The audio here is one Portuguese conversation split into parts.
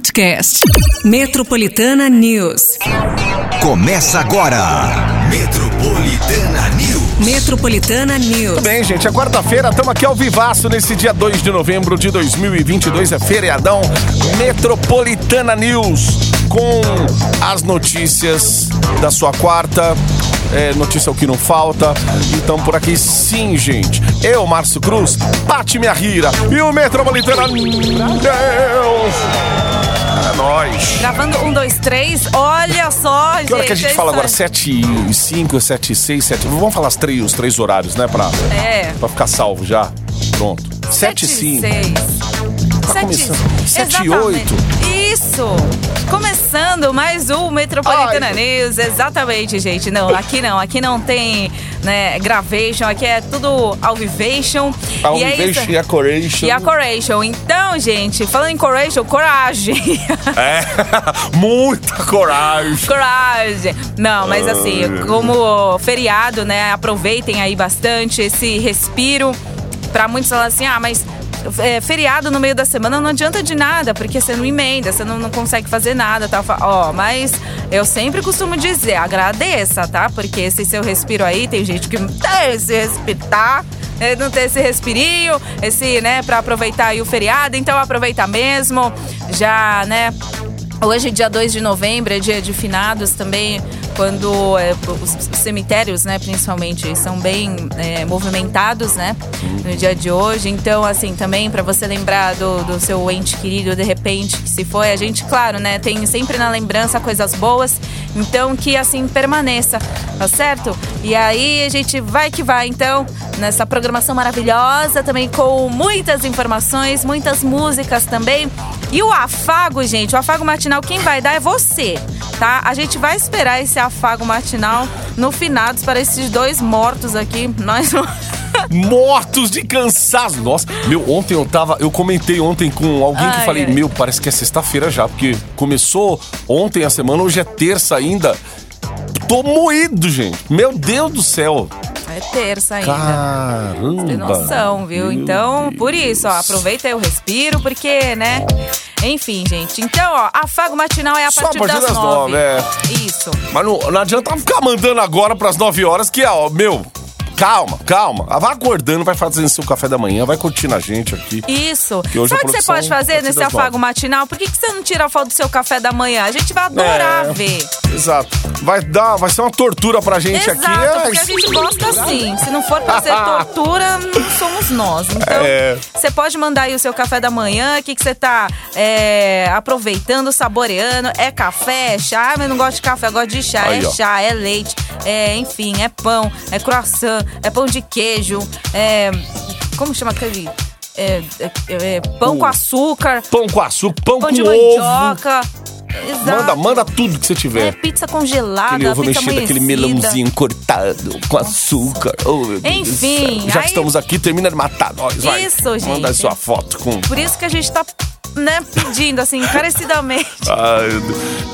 podcast. Metropolitana News. Começa agora. Metropolitana News. Metropolitana News. Tudo bem, gente? É quarta-feira, estamos aqui ao vivaço nesse dia 2 de novembro de 2022. É feriadão Metropolitana News com as notícias da sua quarta. É, notícia é o que não falta. Então, por aqui, sim, gente. Eu, Márcio Cruz, Pati Minha Rira e o Metropolitana News. É nóis. Gravando um, dois, três. Olha só, gente. Que hora que a gente é fala isso agora? 7 e 5, 7 e 6, 7. Vamos falar os três, os três horários, né? Pra, É. pra ficar salvo já. Pronto. 7 e 5. seis. Tá Sete- começando. Sete e oito. Isso! Começando mais um Metropolitana Ai. News. Exatamente, gente. Não, aqui não. Aqui não tem né, gravation. Aqui é tudo alvivation. E é isso. Univation e a Coration. E a Coration. Então, gente, falando em Coration, coragem. É, muita coragem. Coragem! Não, mas assim, como feriado, né? Aproveitem aí bastante esse respiro. Pra muitos falar assim, ah, mas é, feriado no meio da semana não adianta de nada, porque você não emenda, você não, não consegue fazer nada, tal. Fa- Ó, mas eu sempre costumo dizer, agradeça, tá? Porque esse seu respiro aí, tem gente que não tem esse respirar. é, Não tem esse respirinho, esse, né, pra aproveitar aí o feriado, então aproveita mesmo, já, né, Hoje, dia 2 de novembro, é dia de finados também, quando é, os os cemitérios, né, principalmente, são bem é, movimentados, né, no dia de hoje. Então, assim, também para você lembrar do, do seu ente querido, de repente, que se foi, a gente, claro, né, tem sempre na lembrança coisas boas, então que assim permaneça, tá certo? E aí a gente vai que vai, então, nessa programação maravilhosa, também com muitas informações, muitas músicas também. E o afago, gente, o afago matinal, quem vai dar é você, tá? A gente vai esperar esse afago matinal no finados para esses dois mortos aqui. Nós. Mortos de cansaço. Nossa, meu, ontem eu tava. Eu comentei ontem com alguém que Ai, falei, ai. meu, parece que é sexta-feira já, porque começou ontem a semana, hoje é terça ainda. Tô moído, gente. Meu Deus do céu. É terça ainda. Caramba. Tem noção, viu? Então, Deus. por isso, ó, aproveita aí o respiro, porque, né? Enfim, gente. Então, ó, afago matinal é a Só a partir, partir das, das nove. nove, é. Isso. Mas não, não adianta ficar mandando agora pras 9 horas, que é, ó, meu, calma, calma. Vai acordando, vai fazendo seu café da manhã, vai curtindo a gente aqui. Isso. Sabe o que você pode fazer nesse afago matinal? Por que, que você não tira a foto do seu café da manhã? A gente vai adorar É, ver. Exato. Vai dar, vai ser uma tortura pra gente Exato, aqui. é, porque a gente gosta assim. Se não for pra ser tortura, não somos nós. Então, É. você pode mandar aí o seu café da manhã, o que, que você tá é, aproveitando, saboreando. É café, é chá, mas eu não gosto de café, eu gosto de chá. Aí, é ó. chá, é leite, é, enfim, é pão, é croissant, é pão de queijo, é. Como chama aquele? É, é- é pão O- com açúcar, Pão com açúcar, pão, pão com de ovo. mandioca. Exato. Manda, manda tudo que você É, tiver. pizza congelada, Aquele ovo pizza mexido, aquele melãozinho cortado com açúcar. Oh, meu Deus do Enfim. Já aí- que estamos aqui, termina de matar nós, vai. Isso, gente. Manda sua foto com... Por isso que a gente tá, né, pedindo, assim, encarecidamente. Ai,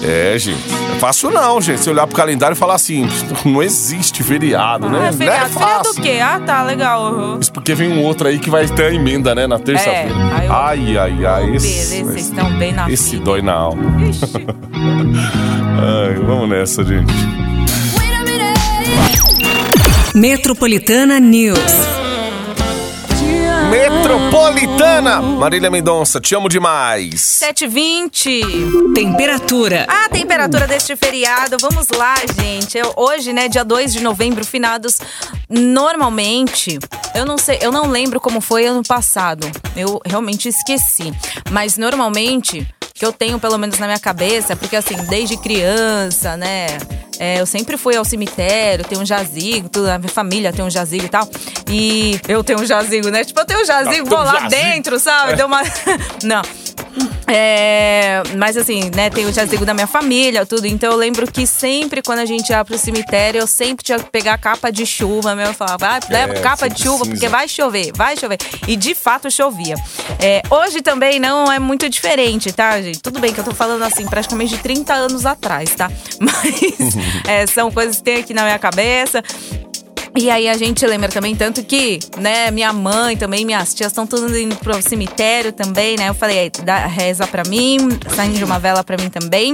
é, gente. É fácil não, gente. Você olhar pro calendário e falar assim, não existe feriado, né? Ah, feriado. Não é Feriado fácil. do quê? Ah, tá, legal. uhum. Isso porque vem um outro aí que vai ter a emenda, né? Na terça-feira. É, Ai, ai, ai. Esse, Beleza, vocês estão bem na esse dói na alma. Ixi. Ai, vamos nessa, gente. Metropolitana News. Metropolitana! Marília Mendonça, te amo demais. 7h20. Temperatura. A temperatura deste feriado, vamos lá, gente. Eu- hoje, né, dia 2 de novembro, finados. Normalmente, eu não sei, eu não lembro como foi ano passado. Eu realmente esqueci. Mas normalmente, que eu tenho pelo menos na minha cabeça, porque assim, desde criança, né? é, eu sempre fui ao cemitério, tenho um jazigo, tudo, a minha família tem um jazigo e tal. E eu tenho um jazigo, né? Tipo, eu tenho um jazigo, Tem vou lá jazigo. dentro, sabe? Deu uma. não. É, mas assim, né, tem o jazigo da minha família, tudo. Então eu lembro que sempre quando a gente ia pro cemitério, eu sempre tinha que pegar capa de chuva mesmo. Eu falava, ah, leva É, capa de chuva, precisa. porque vai chover, vai chover. E de fato chovia. É, hoje também não é muito diferente, tá, gente? Tudo bem que eu tô falando assim, praticamente de 30 anos atrás, tá? Mas é, são coisas que tem aqui na minha cabeça. E aí a gente lembra também tanto que, né, minha mãe também, minhas tias estão tudo indo pro cemitério também, né? Eu falei, dá, reza pra mim, saindo de uma vela pra mim também.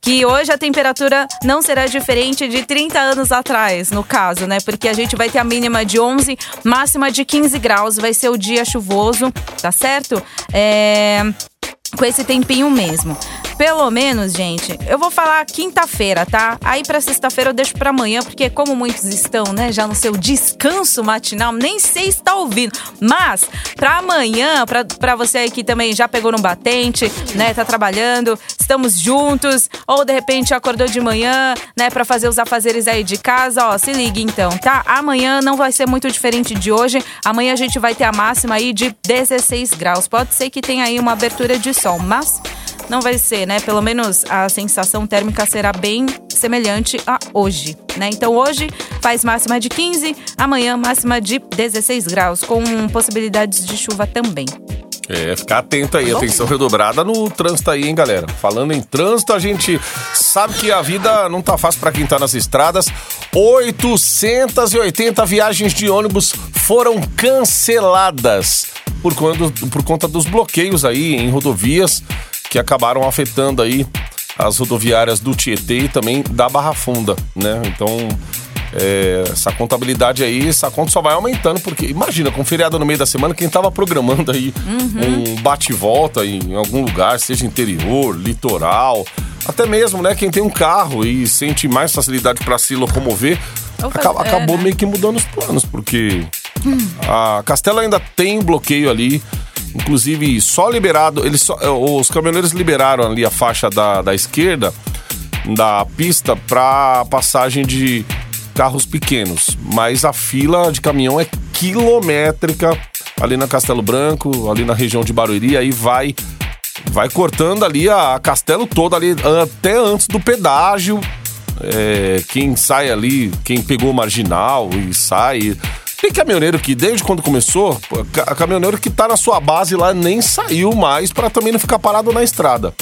Que hoje a temperatura não será diferente de 30 anos atrás, no caso, né? Porque a gente vai ter a mínima de 11, máxima de 15 graus, vai ser o dia chuvoso, tá certo? É com esse tempinho mesmo. Pelo menos, gente, eu vou falar quinta-feira, tá? Aí pra sexta-feira eu deixo pra amanhã, porque como muitos estão, né, já no seu descanso matinal, nem sei se tá ouvindo. Mas, pra amanhã, pra você aí que também já pegou no batente, né, tá trabalhando, estamos juntos, ou de repente acordou de manhã, né, pra fazer os afazeres aí de casa, ó, se ligue então, tá? Amanhã não vai ser muito diferente de hoje. Amanhã a gente vai ter a máxima aí de 16 graus. Pode ser que tenha aí uma abertura de sol, mas não vai ser, né? Pelo menos a sensação térmica será bem semelhante a hoje, né? Então hoje faz máxima de 15, amanhã máxima de 16 graus, com possibilidades de chuva também. É, ficar atento aí, Tá atenção redobrada no trânsito aí, hein, galera. Falando em trânsito, a gente sabe que a vida não tá fácil pra quem tá nas estradas. 880 viagens de ônibus foram canceladas por conta, por conta dos bloqueios aí em rodovias que acabaram afetando aí as rodoviárias do Tietê e também da Barra Funda, né? Então, é, essa contabilidade aí, essa conta só vai aumentando, porque imagina, com feriado no meio da semana, quem tava programando aí um bate e volta em algum lugar, seja interior, litoral, até mesmo, né, quem tem um carro e sente mais facilidade para se locomover, Ou aca- fazer- acabou é, né? meio que mudando os planos, porque a Castela ainda tem um bloqueio ali. Inclusive, só liberado. Eles só- os caminhoneiros liberaram ali a faixa da, da esquerda da pista para passagem de carros pequenos. Mas a fila de caminhão é quilométrica ali na Castelo Branco, ali na região de Barueri. Aí vai, vai cortando ali a, a Castelo toda, ali até antes do pedágio. É, quem sai ali, quem pegou o marginal e sai. Tem caminhoneiro que, desde quando começou, caminhoneiro que tá na sua base lá nem saiu mais pra também não ficar parado na estrada.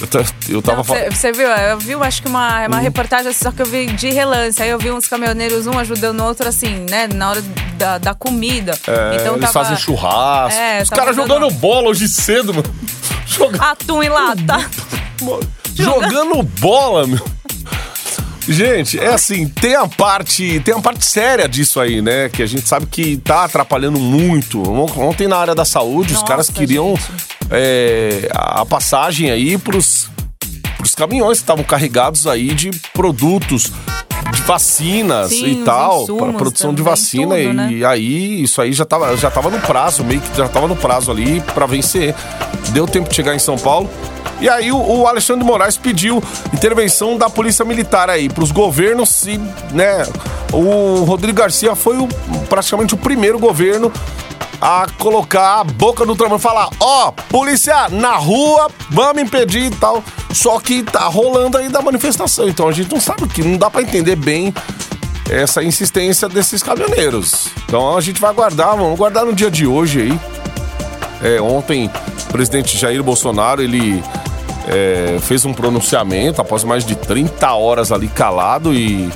Eu, ta- eu tava falando. Você viu? Eu vi, acho que uma, Hum. uma reportagem só que eu vi de relance. Aí eu vi uns caminhoneiros, um ajudando o outro, assim, né? Na hora da, da comida. É, então eles tava fazem churrasco. É, Os caras dando- jogando bola hoje cedo, mano. Joga- Atum e lata. Jogando bola, meu. Gente, é assim, tem a parte, tem a parte séria disso aí, né? Que a gente sabe que tá atrapalhando muito. Ontem na área da saúde, os Nossa, caras queriam gente. É, a passagem aí pros, pros caminhões que estavam carregados aí de produtos, de vacinas Sim, e os tal, para produção de também, vacina. tudo, e, né? e aí, isso aí já tava, já tava no prazo, meio que já tava no prazo ali pra vencer. Deu tempo de chegar em São Paulo. E aí o, o Alexandre de Moraes pediu intervenção da Polícia Militar aí pros governos e, né, o Rodrigo Garcia foi o- praticamente o primeiro governo a colocar a boca no tramão e falar, ó, polícia na rua, vamos impedir e tal. Só que tá rolando aí da manifestação, então a gente não sabe o que, não dá pra entender bem essa insistência desses caminhoneiros. Então a gente vai aguardar, vamos aguardar no dia de hoje aí. É, ontem, o presidente Jair Bolsonaro, ele é, fez um pronunciamento após mais de 30 horas ali calado e...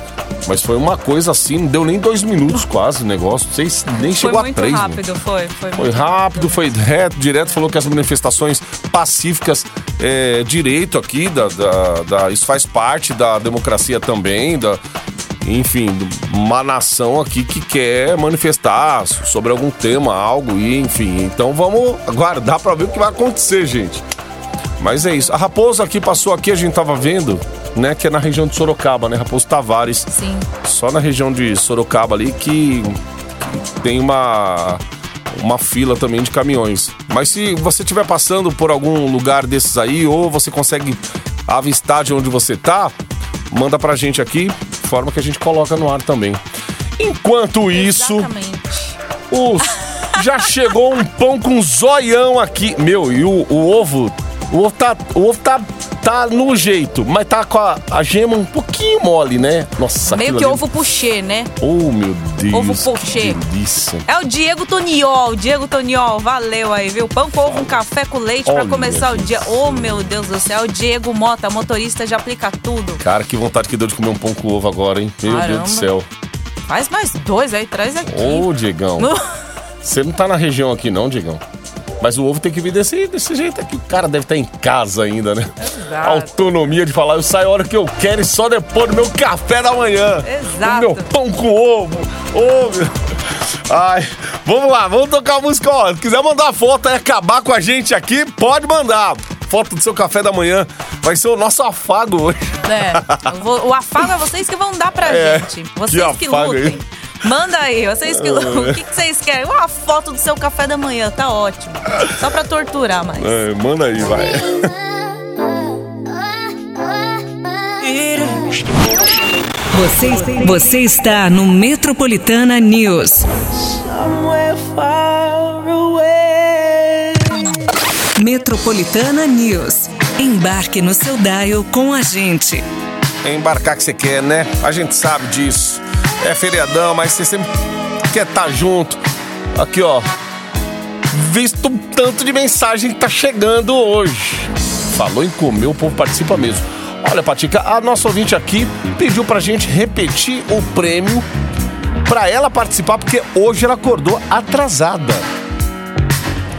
Mas foi uma coisa assim, não deu nem dois minutos quase o negócio, não sei se nem Foi chegou a muito três. rápido, foi. Foi, Foi muito rápido, foi reto, direto, falou que as manifestações pacíficas é direito aqui, da, da, da- isso faz parte da democracia também, da, enfim, uma nação aqui que quer manifestar sobre algum tema, algo, e enfim. Então vamos aguardar pra ver o que vai acontecer, gente. Mas é isso. A Raposa aqui passou aqui, a gente tava vendo, né, que é na região de Sorocaba, né, Raposo Tavares Sim. só na região de Sorocaba ali que que tem uma uma fila também de caminhões. Mas se você estiver passando por algum lugar desses aí ou você consegue avistar de onde você tá, manda pra gente aqui, forma que a gente coloca no ar também. Enquanto isso, os já chegou um pão com zoião aqui. Meu, e o, o ovo, o ovo tá, o ovo tá tá no jeito, mas tá com a, a gema um pouquinho mole, né? Nossa, Meio que ali- ovo puxê, né? Oh, meu Deus. Ovo que pochê. delícia. É o Diego Toniol, Diego Toniol, valeu aí, viu? Pão com ovo, um café com leite pra Olha, começar o dia. Oh, meu Deus do céu, Diego Mota, motorista de aplica tudo. Cara, que vontade que deu de comer um pão com ovo agora, hein? Meu Caramba. Deus do céu. Faz mais dois aí, traz aqui. Ô, Diegão. Você não tá na região aqui, não, Diegão. Mas o ovo tem que vir desse, desse jeito aqui. O cara deve estar em casa ainda, né? Exato. Autonomia de falar, eu saio a hora que eu quero e só depois do meu café da manhã. Exato. O meu pão com ovo. Meu. Ai, vamos lá, vamos tocar a música. Ó, se quiser mandar foto e acabar com a gente aqui, pode mandar. Foto do seu café da manhã. Vai ser o nosso afago hoje. É, vou- o afago é vocês que vão dar pra É, gente. Vocês que que, afago lutem. aí. Manda aí, vocês que lutem. O que, que vocês querem? Uma foto do seu café da manhã, tá ótimo. Só pra torturar, mas. É, manda aí, vai. Você, você está no Metropolitana News. Metropolitana News. Embarque no seu dial com a gente. É embarcar que você quer, né? A gente sabe disso. É feriadão, mas você sempre quer estar junto. Aqui, ó. Visto tanto de mensagem que tá chegando hoje. Falou em comer, o povo participa mesmo. Olha, Patica, a nossa ouvinte aqui pediu pra gente repetir o prêmio pra ela participar, porque hoje ela acordou atrasada.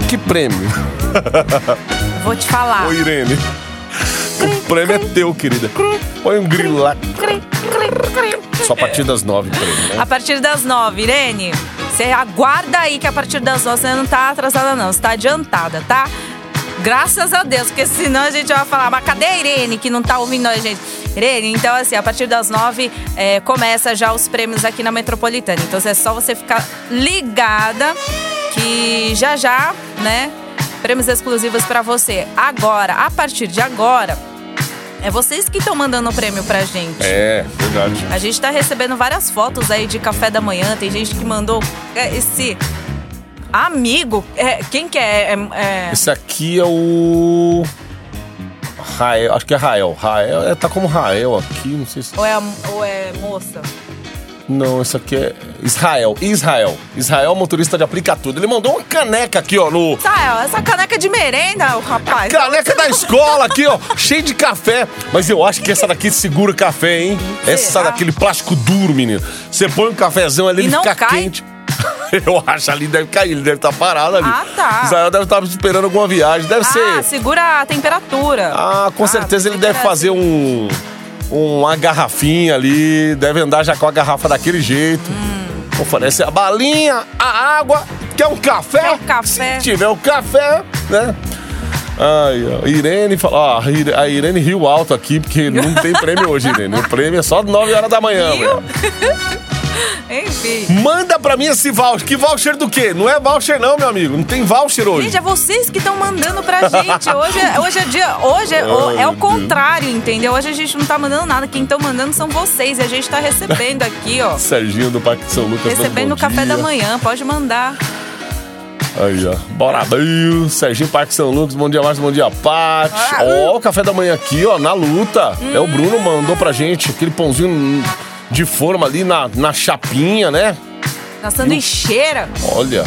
Que prêmio? Vou te falar. Ô, Irene. O prêmio é teu, querida. Põe um grilo lá. Cri, cri, cri. Só a partir das nove, prêmio, né? A partir das nove, Irene, você aguarda aí que a partir das nove você não tá atrasada, não. Você tá adiantada, tá? Graças a Deus, porque senão a gente vai falar, mas cadê a Irene que não tá ouvindo a gente? Irene, então assim, a partir das nove é, começa já os prêmios aqui na Metropolitana. Então é só você ficar ligada que já já, né? Prêmios exclusivos pra você. Agora, a partir de agora, é vocês que estão mandando o prêmio pra gente. É, verdade. A gente tá recebendo várias fotos aí de café da manhã. Tem gente que mandou é, esse amigo. é, quem que é? É- é- Esse aqui é o. Rael, acho que é Rael. Rael, é, tá como Rael aqui, não sei se. ou, é, ou é moça? Não, esse aqui é Israel. Israel. Israel, motorista de aplica tudo. Ele mandou uma caneca aqui, ó, no. Tá, essa caneca de merenda, o rapaz. Caneca da escola aqui, ó, cheio de café. Mas eu acho que essa daqui segura o café, hein? Essa daquele plástico duro, menino. Você põe um cafezão ali, E ele não fica cai? quente. Eu acho ali deve cair, ele deve estar parado ali. Ah, tá. Israel deve estar esperando alguma viagem, deve Ah, ser. segura a temperatura. Ah, com certeza ele deve fazer assim. um uma garrafinha ali, deve andar já com a garrafa daquele jeito. Hum. Oferece a balinha, a água, quer um café? Quer um café? Se tiver um café, né? Ai, ó, Irene fala, ó, a Ire- a Irene riu alto aqui, porque não tem prêmio hoje, Irene. O prêmio é só 9 horas da manhã. Enfim. Manda pra mim esse voucher. Que voucher do quê? Não é voucher não, meu amigo. Não tem voucher hoje. Gente, é vocês que estão mandando pra gente. Hoje é, hoje é dia. Hoje é, o- é o contrário, entendeu? Hoje a gente não tá mandando nada. Quem estão mandando são vocês. E a gente tá recebendo aqui, ó. Serginho do Parque São Lucas. Recebendo o café da manhã. Pode mandar. Aí, ó. Bora, Bill. Serginho Parque São Lucas, bom dia, Márcio, bom dia, Paty. Ah, Ó, o café da manhã aqui, ó, na luta. É o Bruno mandou pra gente aquele pãozinho de forma ali na, na chapinha, né? Na sanduicheira. Olha.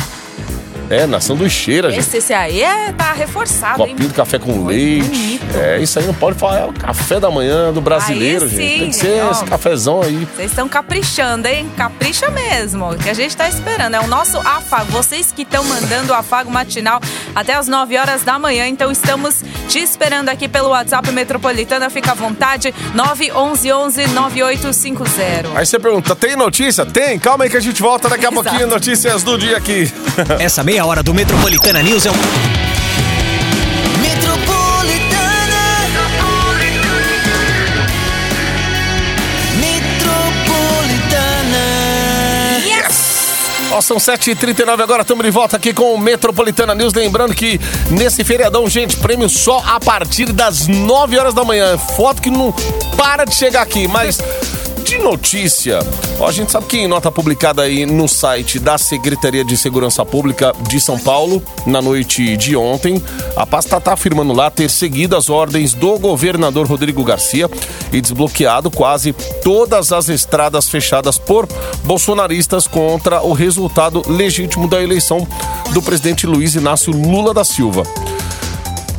É, na sanduicheira, gente. Esse, esse aí é, tá reforçado, hein? Copinho de café com leite. É, isso aí não pode falar. É o café da manhã do brasileiro, Aí gente. sim, Tem que ser ó. esse cafezão aí. Vocês estão caprichando, hein? Capricha mesmo. Que a gente tá esperando. É o nosso afago. Vocês que estão mandando o afago matinal até as 9 horas da manhã. Então estamos te esperando aqui pelo WhatsApp Metropolitana. Fica à vontade. 911-9850. Aí você pergunta, tem notícia? Tem? Calma aí que a gente volta daqui a Exato. pouquinho. Notícias do dia aqui. Essa meia hora do Metropolitana News é um. Ó, são 7h39 agora, estamos de volta aqui com o Metropolitana News. Lembrando que nesse feriadão, gente, prêmio só a partir das 9 horas da manhã. Foto que não para de chegar aqui, mas de notícia. Ó, a gente sabe que em nota publicada aí no site da Secretaria de Segurança Pública de São Paulo, na noite de ontem, a pasta está afirmando lá ter seguido as ordens do governador Rodrigo Garcia e desbloqueado quase todas as estradas fechadas por bolsonaristas contra o resultado legítimo da eleição do presidente Luiz Inácio Lula da Silva.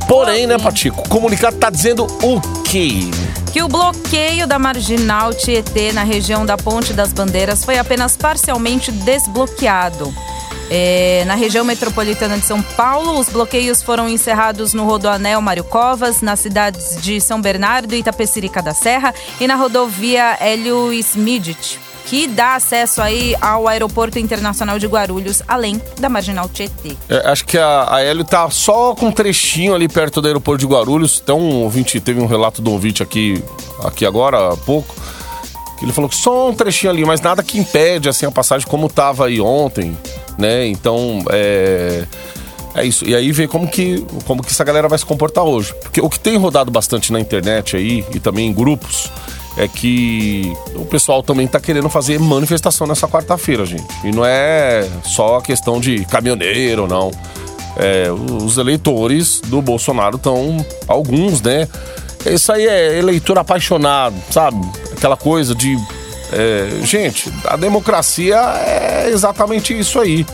Porém, né, Patico, o comunicado tá dizendo o quê? Que o bloqueio da marginal Tietê na região da Ponte das Bandeiras foi apenas parcialmente desbloqueado. É, na região metropolitana de São Paulo, os bloqueios foram encerrados no Rodoanel Mário Covas, nas cidades de São Bernardo e Itapecerica da Serra e na rodovia Hélio Smidit que dá acesso aí ao Aeroporto Internacional de Guarulhos, além da Marginal Tietê. É, acho que a, a Hélio tá só com um trechinho ali perto do aeroporto de Guarulhos. Então, um ouvinte, teve um relato do ouvinte aqui, aqui agora, há pouco, que ele falou que só um trechinho ali, mas nada que impede assim a passagem como tava aí ontem, né? Então, é... É isso. E aí ver como que, como que essa galera vai se comportar hoje. Porque o que tem rodado bastante na internet aí e também em grupos é que o pessoal também tá querendo fazer manifestação nessa quarta-feira, gente. E não é só a questão de caminhoneiro, não. É, os eleitores do Bolsonaro estão, alguns, né? Isso aí é eleitor apaixonado, sabe? Aquela coisa de. É, gente, a democracia é exatamente isso aí.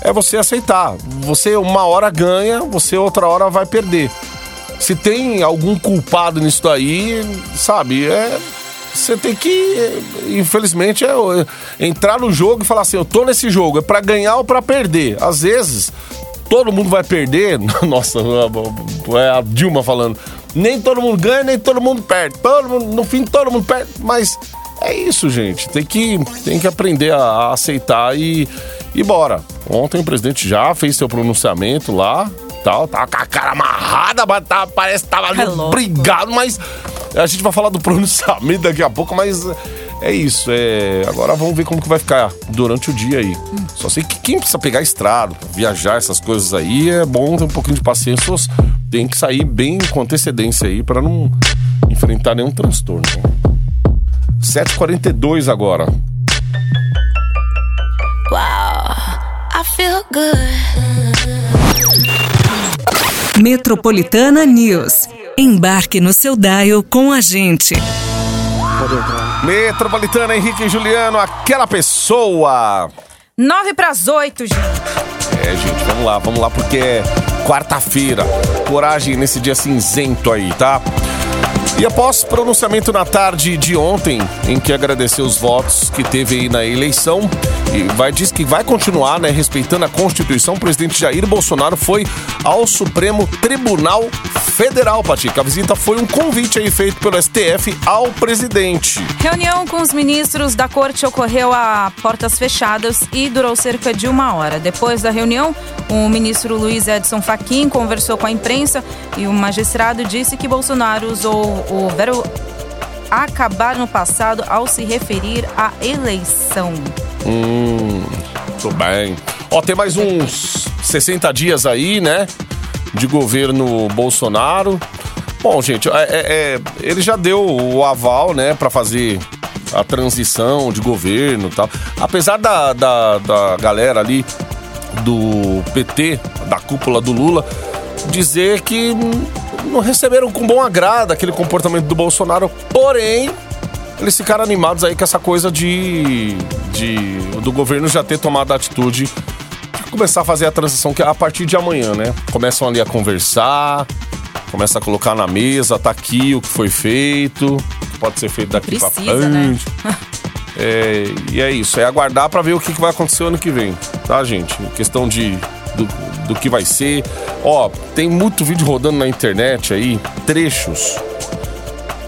É você aceitar. Você uma hora ganha, você outra hora vai perder. Se tem algum culpado nisso daí, sabe, é você tem que, infelizmente, é, entrar no jogo e falar assim: eu tô nesse jogo, é para ganhar ou para perder. Às vezes, todo mundo vai perder. Nossa, é a Dilma falando. Nem todo mundo ganha, nem todo mundo perde. Todo mundo, no fim, todo mundo perde. Mas é isso, gente. Tem que, tem que aprender a, a aceitar e, e bora. Ontem o presidente já fez seu pronunciamento lá, tal, tava com a cara amarrada, mas tava, parece que tava ali é brigado, mas a gente vai falar do pronunciamento daqui a pouco, mas é isso. É... Agora vamos ver como que vai ficar durante o dia aí. Hum. Só sei que quem precisa pegar estrada, viajar, essas coisas aí, é bom ter um pouquinho de paciência. Tem que sair bem com antecedência aí para não enfrentar nenhum transtorno. 7h42 agora. Wow, I feel good. Metropolitana News. Embarque no seu dial com a gente. Metropolitana Henrique e Juliano, aquela pessoa. Nove para as oito, gente. É, gente, vamos lá, vamos lá, porque é quarta-feira. Coragem nesse dia cinzento aí, tá? E após pronunciamento na tarde de ontem, em que agradeceu os votos que teve aí na eleição, e vai diz que vai continuar, né, respeitando a Constituição, o presidente Jair Bolsonaro foi ao Supremo Tribunal Federal, Patica. A visita foi um convite aí feito pelo STF ao presidente. Reunião com os ministros da corte ocorreu a portas fechadas e durou cerca de uma hora. Depois da reunião, o ministro Luiz Edson Fachin conversou com a imprensa e o magistrado disse que Bolsonaro usou o verbo acabar no passado ao se referir à eleição. Hum, tudo bem. Ó, tem mais uns 60 dias aí, né? De governo Bolsonaro. Bom, gente, é, é, é ele já deu o aval, né, para fazer a transição de governo e tal. Apesar da, da, da galera ali do PT, da cúpula do Lula, dizer que não receberam com bom agrado aquele comportamento do Bolsonaro, porém, eles ficaram animados aí com essa coisa de, de do governo já ter tomado a atitude de começar a fazer a transição que é a partir de amanhã, né? Começam ali a conversar, começa a colocar na mesa, tá aqui o que foi feito, o que pode ser feito daqui para né? frente. Né? é, e é isso, é aguardar para ver o que, que vai acontecer ano que vem, tá, gente? Questão de do, do que vai ser. Ó, tem muito vídeo rodando na internet aí, trechos.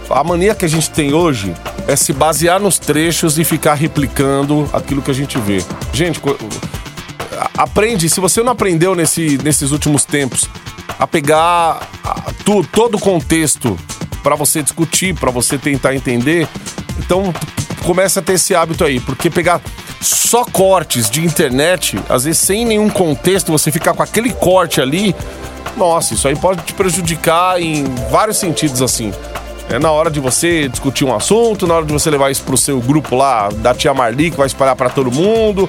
A mania que a gente tem hoje é se basear nos trechos e ficar replicando aquilo que a gente vê. Gente, aprende, se você não aprendeu nesse, nesses últimos tempos a pegar a, tu, todo o contexto para você discutir, para você tentar entender, então começa a ter esse hábito aí, porque pegar só cortes de internet, às vezes sem nenhum contexto, você ficar com aquele corte ali, nossa, isso aí pode te prejudicar em vários sentidos assim. É na hora de você discutir um assunto, na hora de você levar isso pro seu grupo lá da tia Marli, que vai espalhar para todo mundo.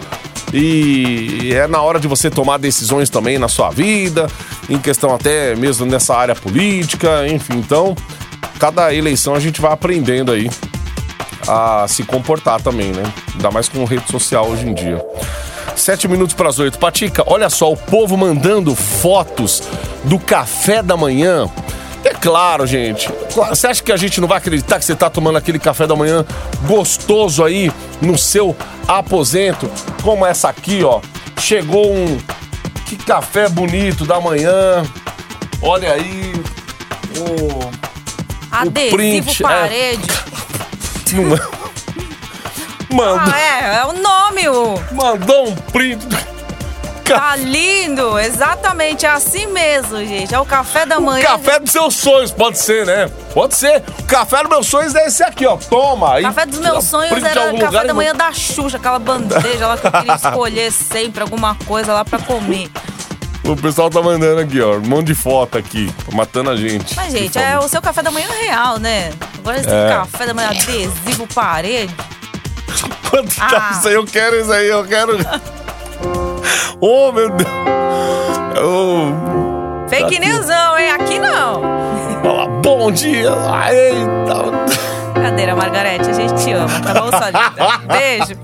E é na hora de você tomar decisões também na sua vida, em questão até mesmo nessa área política, enfim. Então, cada eleição a gente vai aprendendo aí a se comportar também, né? Ainda mais com rede social hoje em dia. Sete minutos para as oito. Patica, olha só, o povo mandando fotos do café da manhã. É claro, gente. Você acha que a gente não vai acreditar que você tá tomando aquele café da manhã gostoso aí no seu aposento? Como essa aqui, ó. Chegou um. Que café bonito da manhã. Olha aí. O. Adesivo print, é. parede. Mandou, Ah, é, é o nome, o. mandou um print. Tá lindo, exatamente, é assim mesmo, gente. É o café da manhã. Café dos seus sonhos, pode ser, né? Pode ser. O café dos meus sonhos é esse aqui, ó. Toma. aí. Café dos meus sonhos era algum café da manhã da Xuxa, aquela bandeja lá que eu queria escolher sempre alguma coisa lá pra comer. O pessoal tá mandando aqui, ó. Um monte de foto aqui, matando a gente. Mas, gente, é o seu café da manhã real, né? Agora esse É. café da manhã adesivo parede. Quanto tá Ah. isso aí? Eu quero isso aí, eu quero. oh, meu Deus. Oh, Fake Tá newsão, hein? Aqui não. lá, bom dia. Eita. Brincadeira, Margarete, a gente te ama, tá bom, sua linda? Beijo.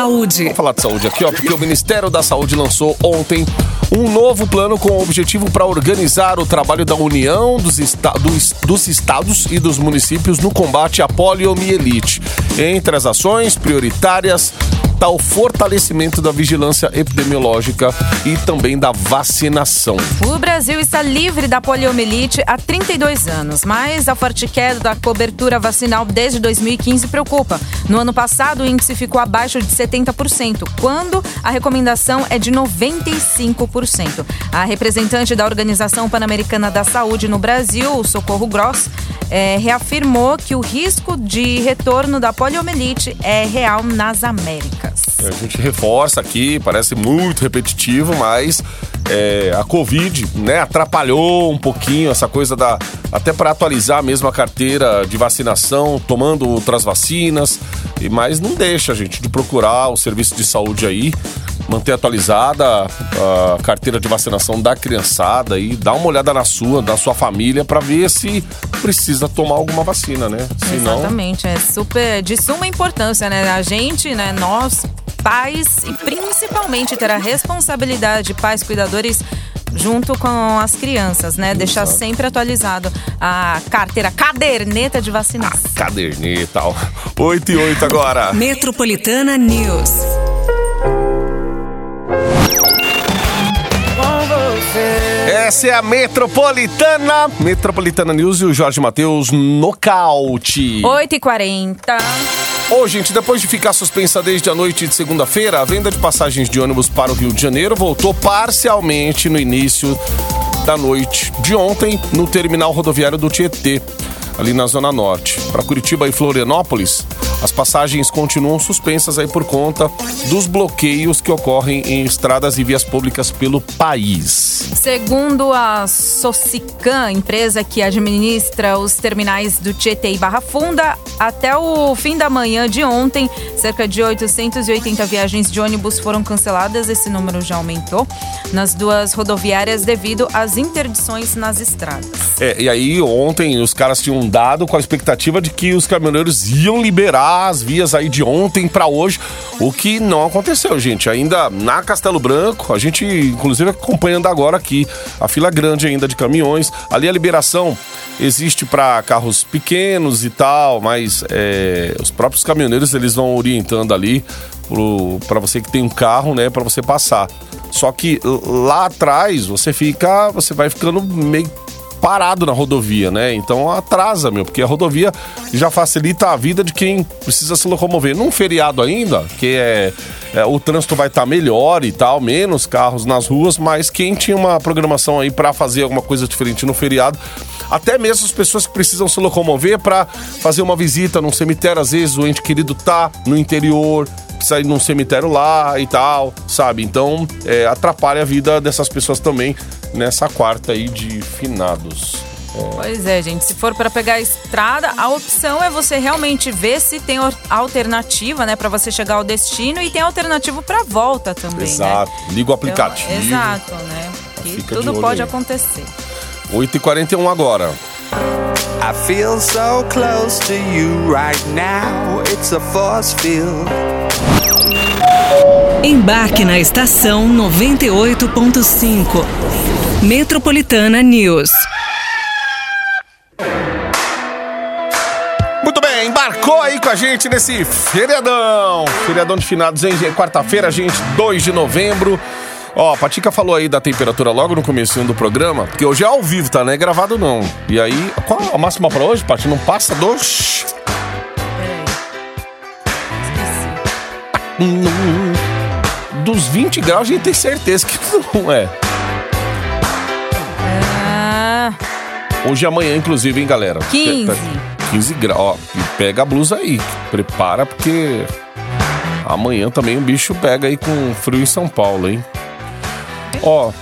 Saúde. Vamos falar de saúde aqui, ó, porque o Ministério da Saúde lançou ontem um novo plano com o objetivo para organizar o trabalho da União dos, esta- dos- dos estados e dos municípios no combate à poliomielite. Entre as ações prioritárias está o fortalecimento da vigilância epidemiológica e também da vacinação. O Brasil está livre da poliomielite há 32 anos, mas a forte queda da cobertura vacinal desde 2015 preocupa. No ano passado, o índice ficou abaixo de 70%, quando a recomendação é de 95%. A representante da Organização Pan-Americana da Saúde no Brasil, o Socorro Gross, eh, reafirmou que o risco de retorno da poliomielite é real nas Américas. A gente reforça aqui, parece muito repetitivo, mas é, a Covid, né, atrapalhou um pouquinho essa coisa da. Até para atualizar mesmo a carteira de vacinação, tomando outras vacinas. Mas não deixa, gente, de procurar o serviço de saúde aí, manter atualizada a carteira de vacinação da criançada e dar uma olhada na sua, da sua família, para ver se precisa tomar alguma vacina, né? Senão, Exatamente, é super de suma importância, né? A gente, né, nós, pais e principalmente ter a responsabilidade, pais cuidadores junto com as crianças, né? Deixar sempre atualizado a carteira, caderneta de vacinação. caderneta e tal. 8 e 8 agora. Metropolitana News. Essa é a Metropolitana. Metropolitana News e o Jorge Matheus nocaute. 8h40. Ô, gente, depois de ficar suspensa desde a noite de segunda-feira, a venda de passagens de ônibus para o Rio de Janeiro voltou parcialmente no início da noite de ontem no terminal rodoviário do Tietê, ali na Zona Norte. Para Curitiba e Florianópolis, as passagens continuam suspensas aí por conta dos bloqueios que ocorrem em estradas e vias públicas pelo país. Segundo a Socican, empresa que administra os terminais do Tietê e Barra Funda, até o fim da manhã de ontem, cerca de 880 viagens de ônibus foram canceladas. Esse número já aumentou nas duas rodoviárias devido às interdições nas estradas. É, e aí ontem os caras tinham dado com a expectativa de que os caminhoneiros iam liberar as vias aí de ontem pra hoje, o que não aconteceu, gente. Ainda na Castelo Branco, a gente inclusive acompanhando agora aqui a fila grande ainda de caminhões. Ali a liberação existe para carros pequenos e tal, mas é, os próprios caminhoneiros eles vão orientando ali para você que tem um carro, né, para você passar. Só que lá atrás você fica, você vai ficando meio parado na rodovia, né? Então atrasa, meu, porque a rodovia já facilita a vida de quem precisa se locomover. Num feriado ainda, que é, é, o trânsito vai estar melhor e tal, menos carros nas ruas, mas quem tinha uma programação aí para fazer alguma coisa diferente no feriado, até mesmo as pessoas que precisam se locomover para fazer uma visita num cemitério, às vezes o ente querido tá no interior, precisa ir num cemitério lá e tal, sabe? Então, é, atrapalha a vida dessas pessoas também nessa quarta aí de finados. Pois é, gente. Se for para pegar a estrada, a opção é você realmente ver se tem alternativa, né, para você chegar ao destino e tem alternativa para volta também, Exato. né? Liga o aplicativo. Então, exato, né? Que Tudo pode aí. acontecer. 8h41 agora. I feel so close to you right now. It's a force field. Embarque na estação 98.5. Metropolitana News. Muito bem, embarcou aí com a gente nesse feriadão. Feriadão de finados, hein? Quarta-feira, gente, 2 de novembro. Ó, a Patica falou aí da temperatura logo no comecinho do programa, porque hoje é ao vivo, tá? Não é gravado não. E aí, qual a máxima pra hoje, Pati? Não passa dos... Hum, Dos 20 graus, a gente tem certeza que não é. Ah, Hoje e amanhã, inclusive, hein, galera? 15. 15 graus. Ó, e pega a blusa aí. Prepara, porque amanhã também o bicho pega aí com frio em São Paulo, hein? Ó,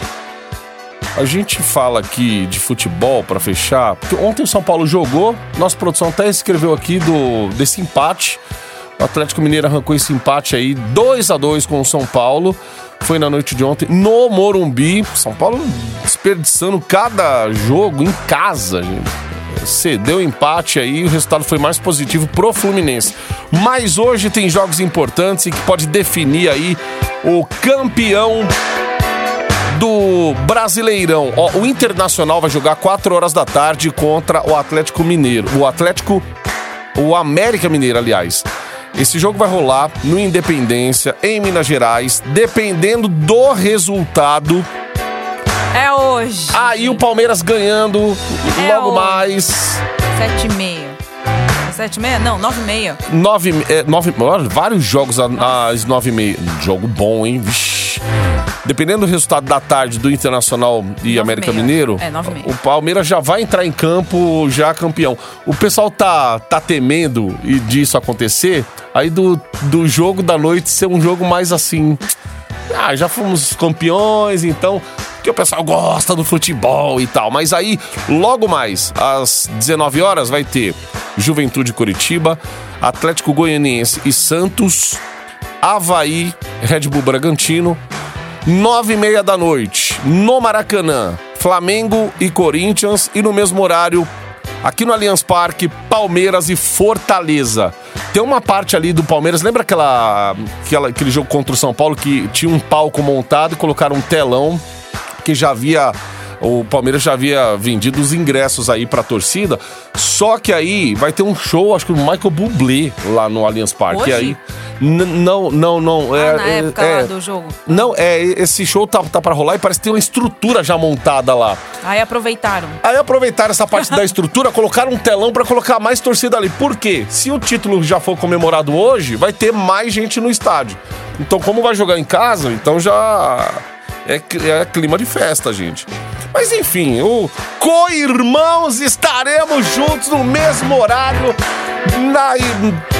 a gente fala aqui de futebol pra fechar, porque ontem o São Paulo jogou, nossa produção até escreveu aqui do desse empate. O Atlético Mineiro arrancou esse empate aí 2 a 2 com o São Paulo. Foi na noite de ontem no Morumbi. São Paulo desperdiçando cada jogo em casa, gente. Cedeu empate aí, o resultado foi mais positivo pro Fluminense. Mas hoje tem jogos importantes e que pode definir aí o campeão do Brasileirão. Ó, o Internacional vai jogar 4 horas da tarde contra o Atlético Mineiro. O Atlético. O América Mineiro, aliás. Esse jogo vai rolar no Independência, em Minas Gerais. Dependendo do resultado. é hoje. Aí o Palmeiras ganhando É logo hoje. mais. 7 e meia. 7 e meia? Não, 9 e meia. Nove, é, nove, vários jogos às nove e meia. Jogo bom, hein? Vixe. Dependendo do resultado da tarde do Internacional e Nove América meia. Mineiro, É, o Palmeiras já vai entrar em campo já campeão. O pessoal tá, tá temendo e disso acontecer, aí do, do jogo da noite ser um jogo mais assim. Ah, já fomos campeões, então. Porque o pessoal gosta do futebol e tal. Mas aí, logo mais, às 19 horas, vai ter Juventude Curitiba, Atlético Goianiense e Santos, Havaí, Red Bull Bragantino, nove e meia da noite, no Maracanã, Flamengo e Corinthians, e no mesmo horário, aqui no Allianz Parque, Palmeiras e Fortaleza. Tem uma parte ali do Palmeiras, lembra aquela, aquela, aquele jogo contra o São Paulo que tinha um palco montado e colocaram um telão que já havia. O Palmeiras já havia vendido os ingressos aí pra torcida. Só que aí vai ter um show, acho que o Michael Bublé lá no Allianz Parque. Hoje? E aí. Não, não, não. Ah, é, na é- época é- lá do jogo. Não, é, esse show tá, tá pra rolar e parece que tem uma estrutura já montada lá. Aí aproveitaram. Aí aproveitaram essa parte da estrutura, colocaram um telão pra colocar mais torcida ali. Por quê? Se o título já for comemorado hoje, vai ter mais gente no estádio. Então, como vai jogar em casa, então já é, é clima de festa, gente. Mas enfim, o co-irmãos estaremos juntos no mesmo horário, na,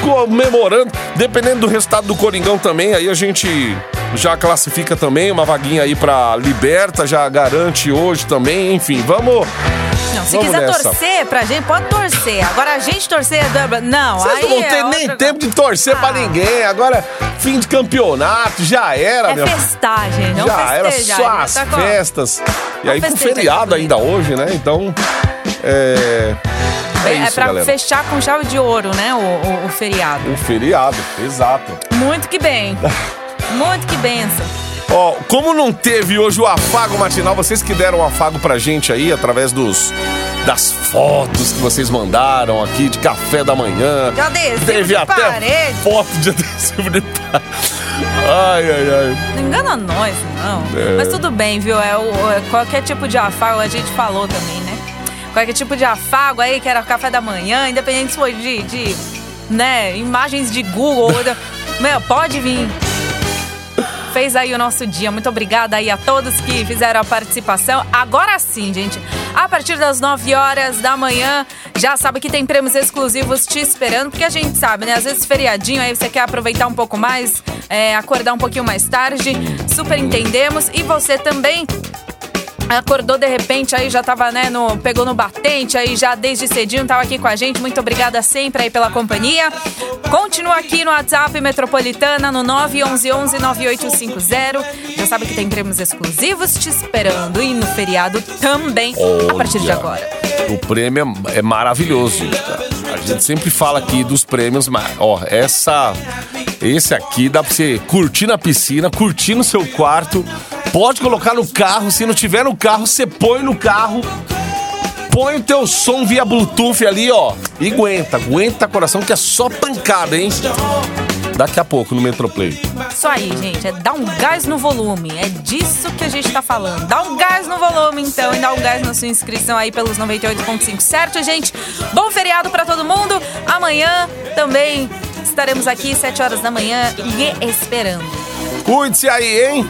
comemorando, dependendo do resultado do Coringão também, aí a gente já classifica também uma vaguinha aí pra Liberta, já garante hoje também, enfim, vamos Não, se Vamos quiser nessa. torcer pra gente, pode torcer. Agora a gente torcer. é Não, Vocês aí não vão é ter nem outra- tempo de torcer pra Ah. ninguém. Agora, fim de campeonato, já era, É meu. festagem, não já era só as tá com- festas. E aí com feriado ainda hoje, né? Então, é... É, É, isso, pra galera. fechar com chave de ouro, né? O, o- o feriado. O feriado, exato. Muito que bem. Muito que benção. Ó, como não teve hoje o afago matinal, vocês que deram um afago pra gente aí através dos das fotos que vocês mandaram aqui de café da manhã. De adesivo Teve de até parede. foto de adesivo de parede. Ai, ai, ai. Não engana nós, não. É. Mas tudo bem, viu? É, o- é qualquer tipo de afago, a gente falou também, né? Qualquer tipo de afago aí, que era café da manhã, independente se foi de, de né, imagens de Google. Meu, pode vir. Fez aí o nosso dia. Muito obrigada aí a todos que fizeram a participação. Agora sim, gente. A partir das 9 horas da manhã, já sabe que tem prêmios exclusivos te esperando, porque a gente sabe, né? Às vezes feriadinho, aí você quer aproveitar um pouco mais, é, acordar um pouquinho mais tarde. Super entendemos. E você também acordou de repente aí já tava, né, no, pegou no batente aí já desde cedinho, tava aqui com a gente. Muito obrigada sempre aí pela companhia. Continua aqui no WhatsApp Metropolitana no 911-9850. Já sabe que tem prêmios exclusivos te esperando e no feriado também, a partir de Olha. agora. O prêmio é maravilhoso, gente. tá? A gente sempre fala aqui dos prêmios, mas, ó, essa. Esse aqui dá pra você curtir na piscina, curtir no seu quarto. Pode colocar no carro. Se não tiver no carro, você põe no carro. Põe o teu som via Bluetooth ali, ó. E aguenta, aguenta coração, que é só pancada, hein? Daqui a pouco no Metroplay. Isso aí, gente, é dar um gás no volume. É disso que a gente tá falando. Dá um gás no volume, então, e dá um gás na sua inscrição aí pelos 98.5, certo, gente? Bom feriado pra todo mundo. Amanhã também estaremos aqui, 7 horas da manhã, lhe esperando. Cuide-se aí, hein?